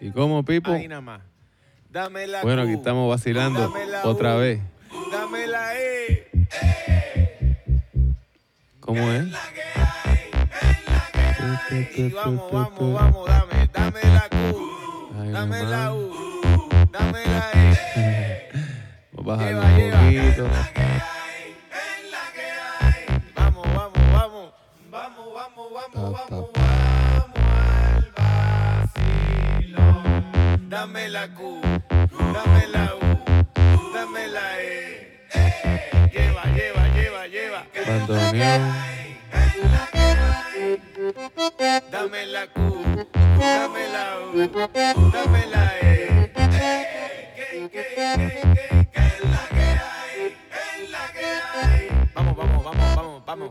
¿Y cómo, Pipo? Ahí nada más. Dame la Bueno, aquí estamos vacilando la otra U, vez. Dame la E. ¿Cómo es? Y vamos, vamos, vamos, dame, dame la Q, Ay, dame mamá. la U, dame la E. Vamos a Lleva, un lleva. poquito. Vamos, vamos, vamos. Vamos, vamos, vamos, vamos, vamos Dame la Q, dame la U, dame la E. Lleva, lleva, lleva, lleva. Bandoneón. Dame la Q, dame la U, dame la E. Vamos, vamos, vamos, vamos, vamos. Vamos, vamos,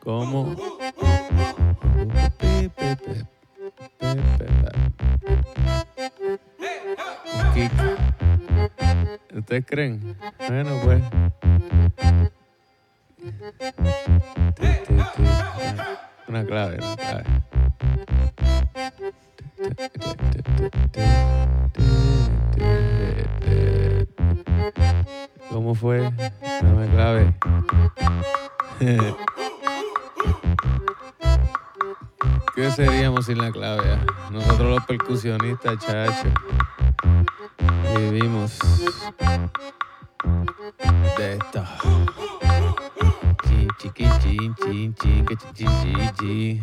¿Cómo? ¿Ustedes creen? Bueno, pues. Una clave, una clave. ¿Cómo fue? Dame clave. ¿Qué seríamos sin la clave? ah? Nosotros los percusionistas, chacho, vivimos de esto. Chin, chiqui, chin, chin, chin, chin, chin, chin, chin.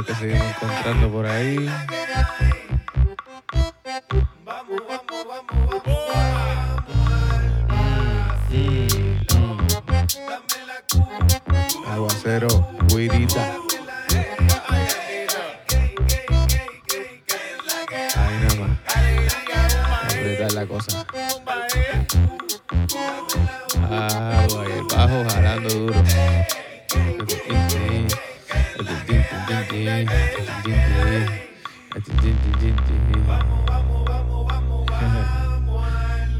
Vamos qué seguimos encontrando por ahí. Vamos, vamos, vamos, vamos. Dame la Q. Aguacero, guirita. Ahí nada más. Apretar la cosa. bomba, eh. Agua y el bajo jalando duro.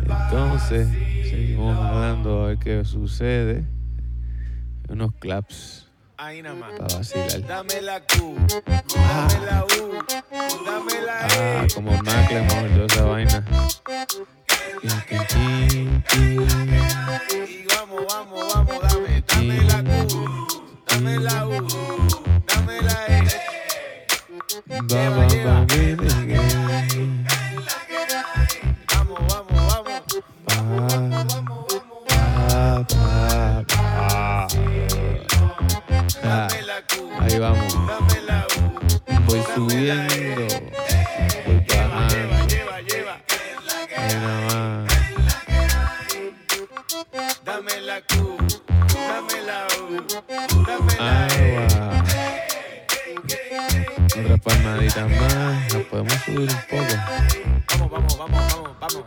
Entonces, seguimos hablando a ver qué sucede. Unos claps Ahí nada más. para vacilar. Dame la Q, dame la U, dame la Ah, E. como Macklemore, toda esa vaina. Y vamos, vamos, vamos, dame, dame la Q, dame la U, Baby, again. Vamos, vamos, vamos. Pa, pa, pa. Ah, Ahí vamos. Otra palmadita más. Nos podemos subir un poco. Vamos, vamos, vamos, vamos, vamos.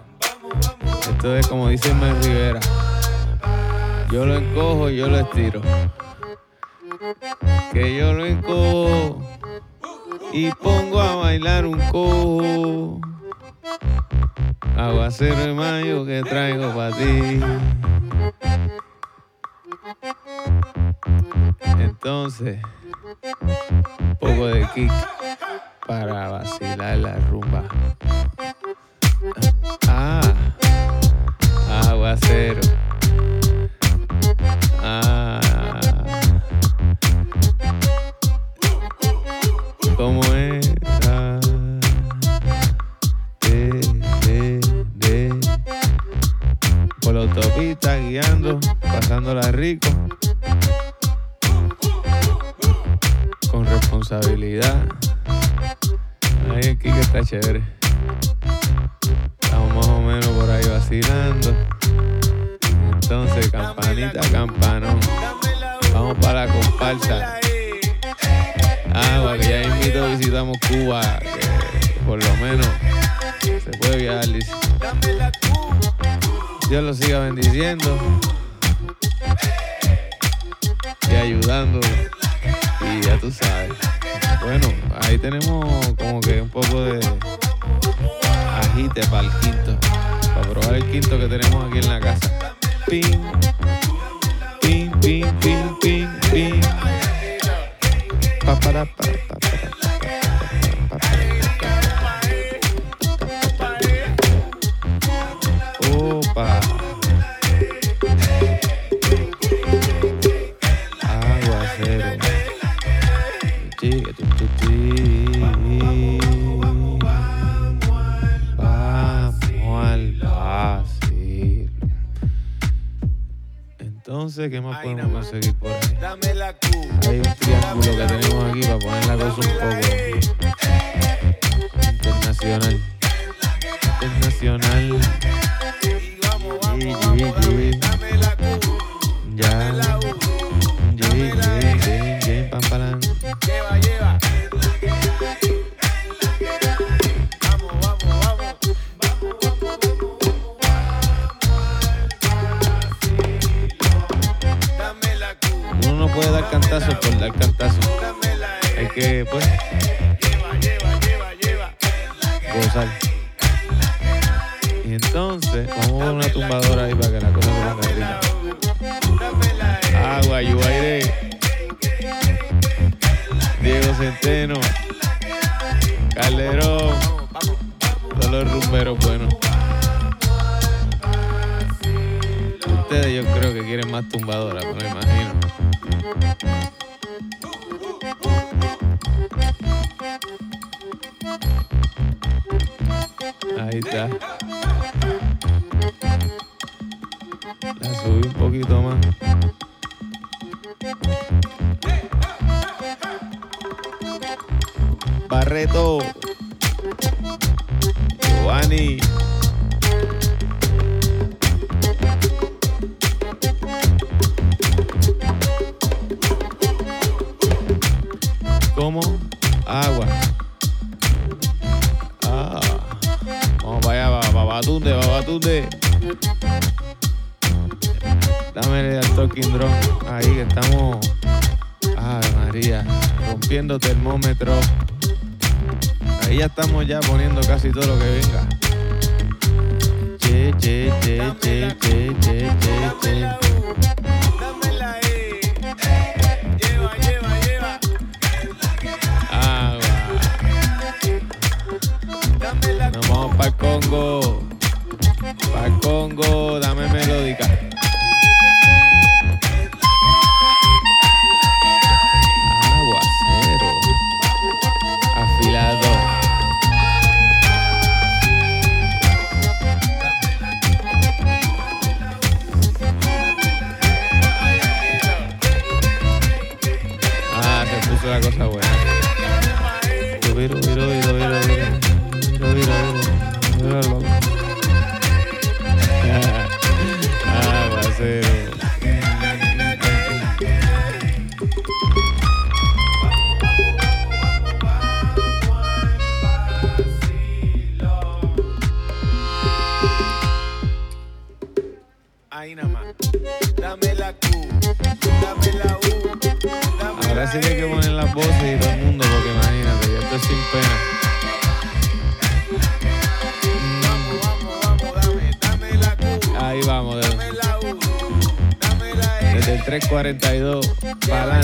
Vamos. Esto es como dice Mel Rivera. Yo lo encojo y yo lo estiro. Que yo lo encojo y pongo a bailar un cojo. Aguacero de mayo que traigo para ti. Entonces, poco de kick para vacilar la rumba. Ah, aguacero. Ah, ¿cómo era? De, de, de. Por la autopista guiando, pasándola rico. Responsabilidad. El Kike está chévere. Estamos más o menos por ahí vacilando. Entonces, campanita, campanón. Vamos para la comparsa. la E. mismito visitamos Cuba, que por lo menos se puede viajar, dice. Dios lo siga bendiciendo y ayudando. Y ya tú sabes. Bueno, ahí tenemos como que un poco de agite para el quinto. Para probar el quinto que tenemos aquí en la casa. Ping, ping, ping, ping, ping, ping. Pa, pa, pa, Entonces, ¿qué más podemos conseguir por ahí? Dame la. Hay un triángulo que tenemos aquí para poner la cosa un poco dar cantazos por dar. Dame la E. Hay que, pues, gozar. Y entonces, vamos a poner una tumbadora ahí para que la ponga Dame la rica. Agua, Yuaire. Diego Centeno. Calderón. Todos los rumberos buenos. Ustedes yo creo que quieren más tumbadora, me imagino. Ahí está. La subí un poquito más. Barreto. Giovanni. Babatunde, Babatunde. Dame al talking drum. Ahí que estamos. Ay, María. Rompiendo termómetro. Ahí ya estamos ya poniendo casi todo lo que venga. Che, che, che, che, che, che, che, che. 342 para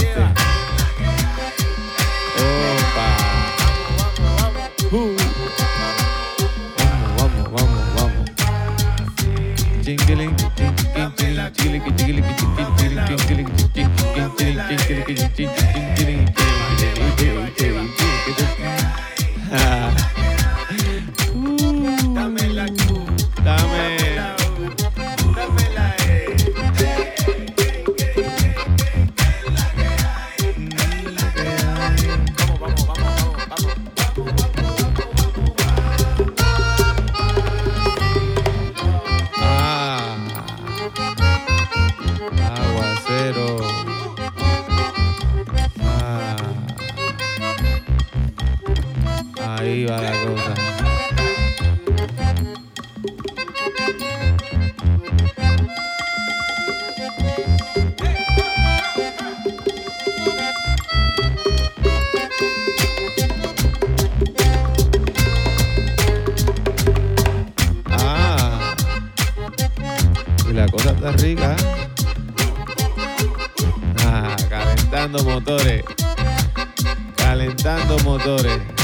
Salvatore.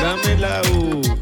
Dame la U.